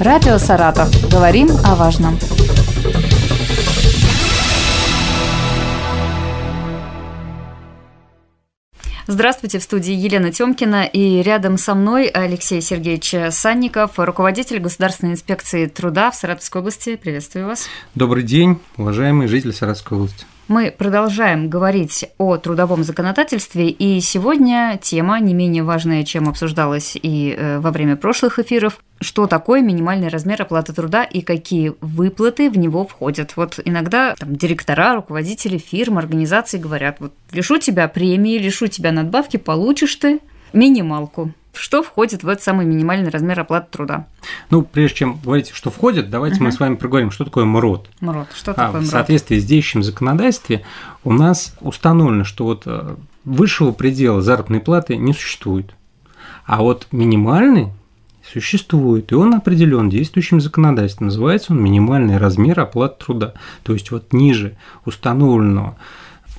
Радио «Саратов». Говорим о важном. Здравствуйте, в студии Елена Тёмкина и рядом со мной Алексей Сергеевич Санников, руководитель Государственной инспекции труда в Саратовской области. Приветствую вас. Добрый день, уважаемые жители Саратовской области. Мы продолжаем говорить о трудовом законодательстве, и сегодня тема не менее важная, чем обсуждалась и э, во время прошлых эфиров. Что такое минимальный размер оплаты труда и какие выплаты в него входят? Вот иногда там, директора, руководители фирм, организаций говорят, вот лишу тебя премии, лишу тебя надбавки, получишь ты минималку что входит в этот самый минимальный размер оплаты труда? Ну, прежде чем говорить, что входит, давайте uh-huh. мы с вами проговорим, что такое МРОД. МРОД, что а, такое МРОД? В соответствии с действующим законодательством у нас установлено, что вот э, высшего предела заработной платы не существует. А вот минимальный существует, и он определен действующим законодательством. Называется он минимальный размер оплаты труда. То есть вот ниже установленного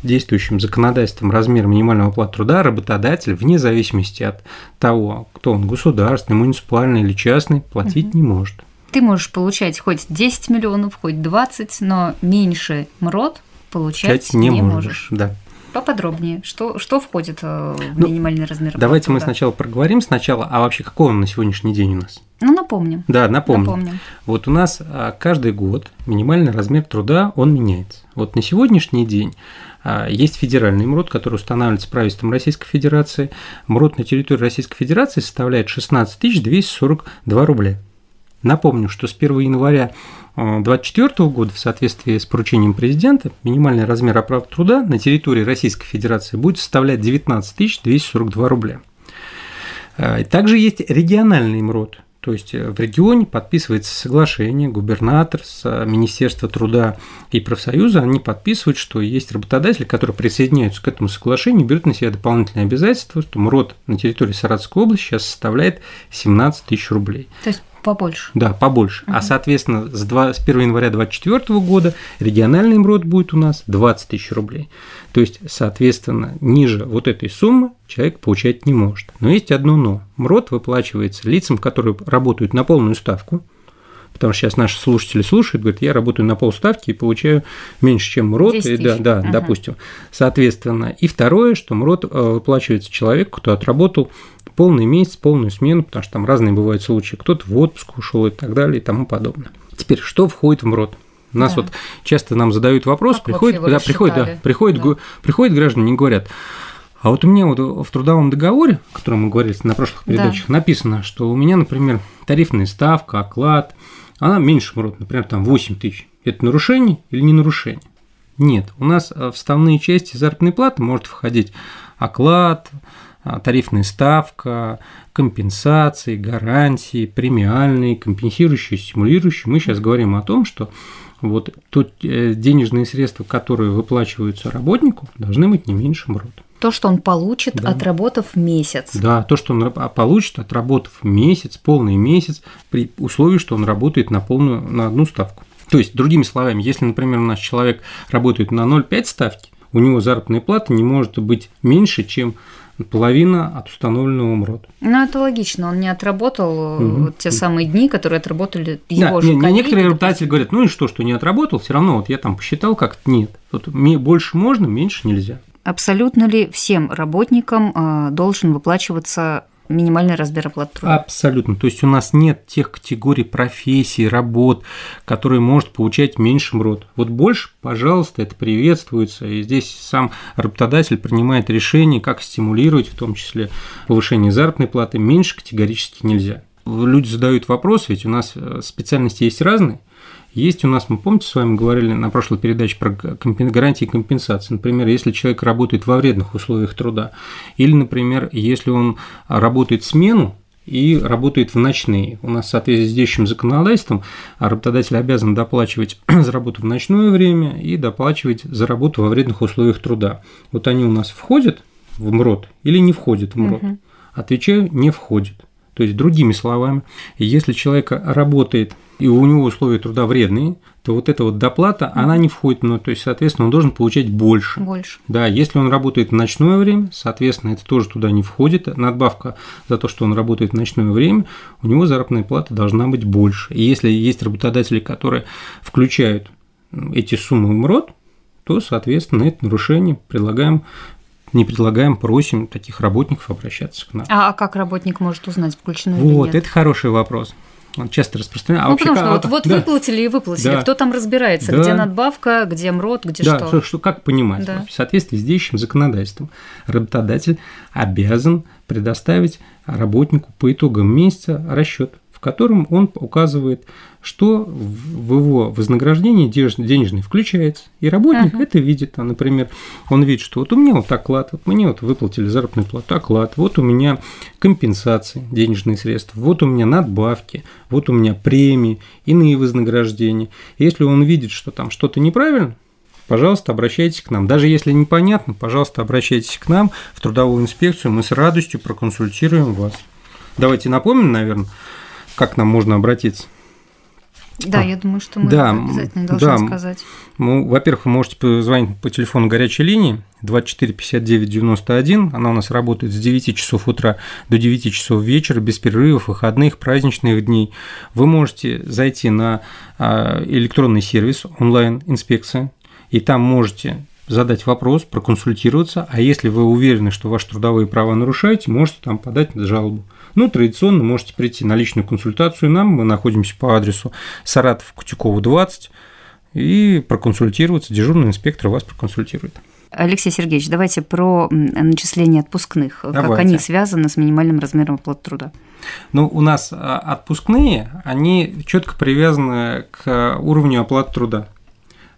действующим законодательством размер минимального оплаты труда работодатель, вне зависимости от того, кто он, государственный, муниципальный или частный, платить угу. не может. Ты можешь получать хоть 10 миллионов, хоть 20, но меньше МРОД получать Чать не, не можешь. можешь. Да. Поподробнее, что, что входит э, в ну, минимальный размер? Давайте труда? мы сначала проговорим сначала, а вообще какой он на сегодняшний день у нас? Ну, напомним. Да, напомним. напомним. Вот у нас а, каждый год минимальный размер труда, он меняется. Вот на сегодняшний день а, есть федеральный МРОД, который устанавливается правительством Российской Федерации. МРОД на территории Российской Федерации составляет 16 242 рубля. Напомню, что с 1 января 2024 а, года в соответствии с поручением президента минимальный размер оплаты труда на территории Российской Федерации будет составлять 19 242 рубля. А, также есть региональный МРОД – то есть э, в регионе подписывается соглашение, губернатор с э, Министерства труда и профсоюза, они подписывают, что есть работодатели, которые присоединяются к этому соглашению, берут на себя дополнительные обязательства, что МРОД на территории Саратовской области сейчас составляет 17 тысяч рублей. То есть Побольше. Да, побольше. Угу. А, соответственно, с, 2, с 1 января 2024 года региональный МРОД будет у нас 20 тысяч рублей. То есть, соответственно, ниже вот этой суммы человек получать не может. Но есть одно но. МРОД выплачивается лицам, которые работают на полную ставку, потому что сейчас наши слушатели слушают, говорят, я работаю на полставки и получаю меньше, чем МРОД, и, да, да, ага. допустим. Соответственно, и второе, что МРОД э, выплачивается человеку, кто отработал полный месяц, полную смену, потому что там разные бывают случаи, кто-то в отпуск ушел и так далее и тому подобное. Теперь, что входит в МРОД? Нас да. вот часто нам задают вопрос, как приходит, да, приходит, да, приходит, да. приходит граждане и говорят, а вот у меня вот в трудовом договоре, о котором мы говорили на прошлых передачах, да. написано, что у меня, например, тарифная ставка, оклад, она меньше например, там 8 тысяч. Это нарушение или не нарушение? Нет, у нас в вставные части заработной платы может входить оклад, а, тарифная ставка, компенсации, гарантии, премиальные, компенсирующие, стимулирующие. Мы сейчас говорим о том, что вот то э, денежные средства, которые выплачиваются работнику, должны быть не меньше МРОД. То, что он получит, да. отработав месяц. Да, то, что он получит, отработав месяц, полный месяц, при условии, что он работает на полную, на одну ставку. То есть, другими словами, если, например, у нас человек работает на 0,5 ставки, у него заработная плата не может быть меньше, чем половина от установленного МРОД. Ну, это логично, он не отработал угу. те самые дни, которые отработали его да, же не, коллеги. Некоторые работодатели говорят, ну и что, что не отработал, все равно вот я там посчитал как-то нет. Вот больше можно, меньше нельзя. Абсолютно ли всем работникам а, должен выплачиваться минимальный размер оплаты труда. Абсолютно. То есть у нас нет тех категорий профессий, работ, которые может получать меньше МРОД. Вот больше, пожалуйста, это приветствуется. И здесь сам работодатель принимает решение, как стимулировать, в том числе повышение заработной платы. Меньше категорически нельзя. Люди задают вопрос, ведь у нас э, специальности есть разные. Есть у нас, мы помните, с вами говорили на прошлой передаче про гарантии компенсации. Например, если человек работает во вредных условиях труда, или, например, если он работает смену, и работает в ночные. У нас в соответствии с действующим законодательством работодатель обязан доплачивать за работу в ночное время и доплачивать за работу во вредных условиях труда. Вот они у нас входят в МРОД или не входят в МРОД? Угу. Отвечаю, не входят. То есть, другими словами, если человек работает и у него условия труда вредные, то вот эта вот доплата, mm-hmm. она не входит, ну, то есть, соответственно, он должен получать больше. Больше. Да, если он работает в ночное время, соответственно, это тоже туда не входит. Надбавка за то, что он работает в ночное время, у него заработная плата должна быть больше. И если есть работодатели, которые включают эти суммы в МРОД, то, соответственно, это нарушение предлагаем не предлагаем, просим таких работников обращаться к нам. А, а как работник может узнать, включено вот, или нет? Вот, это хороший вопрос. Он часто распространен. А ну, потому что вот, вот да. выплатили и выплатили. Да. Кто там разбирается, да. где надбавка, где МРОД, где да, что? что? что как понимать? Да. В соответствии с действующим законодательством работодатель обязан предоставить работнику по итогам месяца расчет в котором он указывает, что в его вознаграждении денежный включается. И работник uh-huh. это видит. А, например, он видит, что вот у меня вот оклад, вот мне вот выплатили заработную плату, оклад, вот у меня компенсации, денежные средства, вот у меня надбавки, вот у меня премии, иные вознаграждения. Если он видит, что там что-то неправильно, пожалуйста, обращайтесь к нам. Даже если непонятно, пожалуйста, обращайтесь к нам в трудовую инспекцию, мы с радостью проконсультируем вас. Давайте напомним, наверное, как нам можно обратиться? Да, а, я думаю, что мы да, обязательно должны да, сказать. Ну, во-первых, вы можете позвонить по телефону горячей линии 24 59 91. Она у нас работает с 9 часов утра до 9 часов вечера, без перерывов, выходных, праздничных дней. Вы можете зайти на а, электронный сервис онлайн-инспекция, и там можете задать вопрос, проконсультироваться, а если вы уверены, что ваши трудовые права нарушаете, можете там подать жалобу. Ну, традиционно можете прийти на личную консультацию нам, мы находимся по адресу Саратов Кутякова 20, и проконсультироваться, дежурный инспектор вас проконсультирует. Алексей Сергеевич, давайте про начисление отпускных, давайте. как они связаны с минимальным размером оплаты труда. Ну, у нас а, отпускные, они четко привязаны к уровню оплаты труда.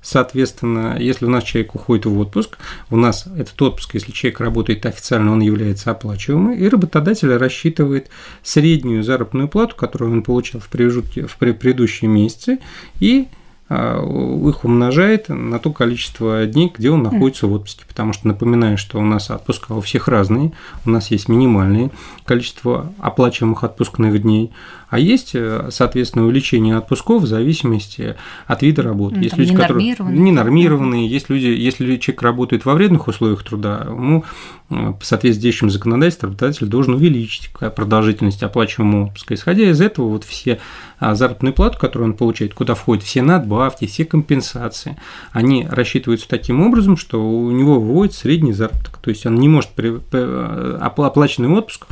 Соответственно, если у нас человек уходит в отпуск, у нас этот отпуск, если человек работает официально, он является оплачиваемым, и работодатель рассчитывает среднюю заработную плату, которую он получал в, промежутке, в предыдущие месяцы, и их умножает на то количество дней, где он находится в отпуске. Потому что напоминаю, что у нас отпуска у всех разные, у нас есть минимальное количество оплачиваемых отпускных дней, а есть, э, соответственно, увеличение отпусков в зависимости от вида работы. Ну, есть люди, которые ненормированные, есть люди, если человек работает во вредных условиях труда, ему э, по соответствии с действующим законодательством работодатель должен увеличить продолжительность оплачиваемого отпуска. Исходя из этого, вот все а, заработные платы, которые он получает, куда входят все надбавки, все компенсации, они рассчитываются таким образом, что у него выводит средний заработок. То есть он не может при, э, оплаченный отпуск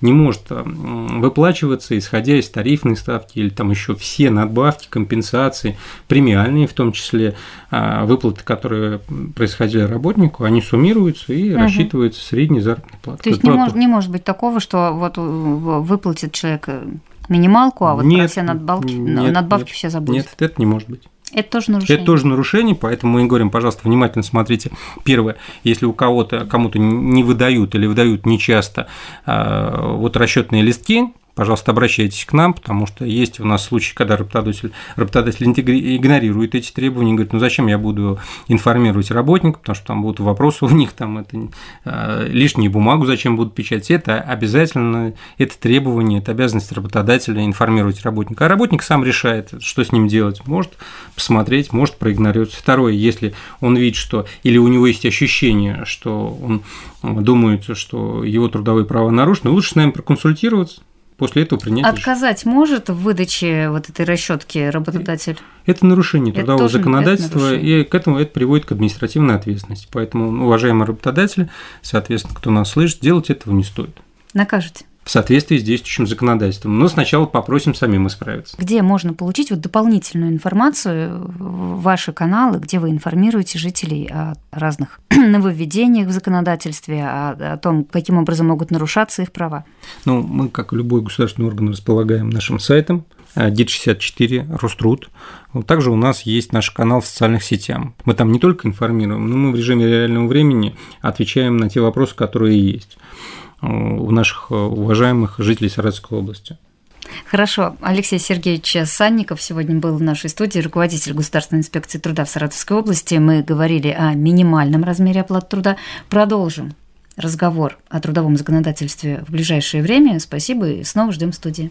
не может э, выплачиваться, исходя из тарифной ставки или там еще все надбавки, компенсации, премиальные в том числе, а, выплаты, которые происходили работнику, они суммируются и угу. рассчитываются средний заработной платой. То есть не, мож, не может быть такого, что вот выплатит человек минималку, а вот нет, про все надбавки, нет, надбавки нет, все забудет? Нет, это не может быть. Это тоже нарушение. Это тоже нарушение, поэтому мы говорим, пожалуйста, внимательно смотрите. Первое, если у кого-то кому-то не выдают или выдают нечасто а, вот расчетные листки, пожалуйста, обращайтесь к нам, потому что есть у нас случаи, когда работодатель, работодатель игнорирует эти требования, говорит, ну зачем я буду информировать работника, потому что там будут вопросы у них, там это э, лишнюю бумагу зачем будут печатать, это обязательно, это требование, это обязанность работодателя информировать работника, а работник сам решает, что с ним делать, может посмотреть, может проигнорировать. Второе, если он видит, что, или у него есть ощущение, что он думает, что его трудовые права нарушены, лучше с нами проконсультироваться, после этого принять Отказать решение. может в выдаче вот этой расчетки работодатель? Это нарушение это трудового законодательства, и к этому это приводит к административной ответственности. Поэтому, уважаемые работодатели, соответственно, кто нас слышит, делать этого не стоит. Накажете? В соответствии с действующим законодательством. Но сначала попросим самим исправиться. Где можно получить вот дополнительную информацию, ваши каналы, где вы информируете жителей о разных нововведениях в законодательстве, о, о том, каким образом могут нарушаться их права? Ну, мы, как любой государственный орган, располагаем нашим сайтом, ДИТ-64, Роструд. Также у нас есть наш канал в социальных сетях. Мы там не только информируем, но мы в режиме реального времени отвечаем на те вопросы, которые есть у наших э, уважаемых жителей Саратовской области. Хорошо. Алексей Сергеевич Санников сегодня был в нашей студии, руководитель Государственной инспекции труда в Саратовской области. Мы говорили о минимальном размере оплаты труда. Продолжим разговор о трудовом законодательстве в ближайшее время. Спасибо и снова ждем в студии.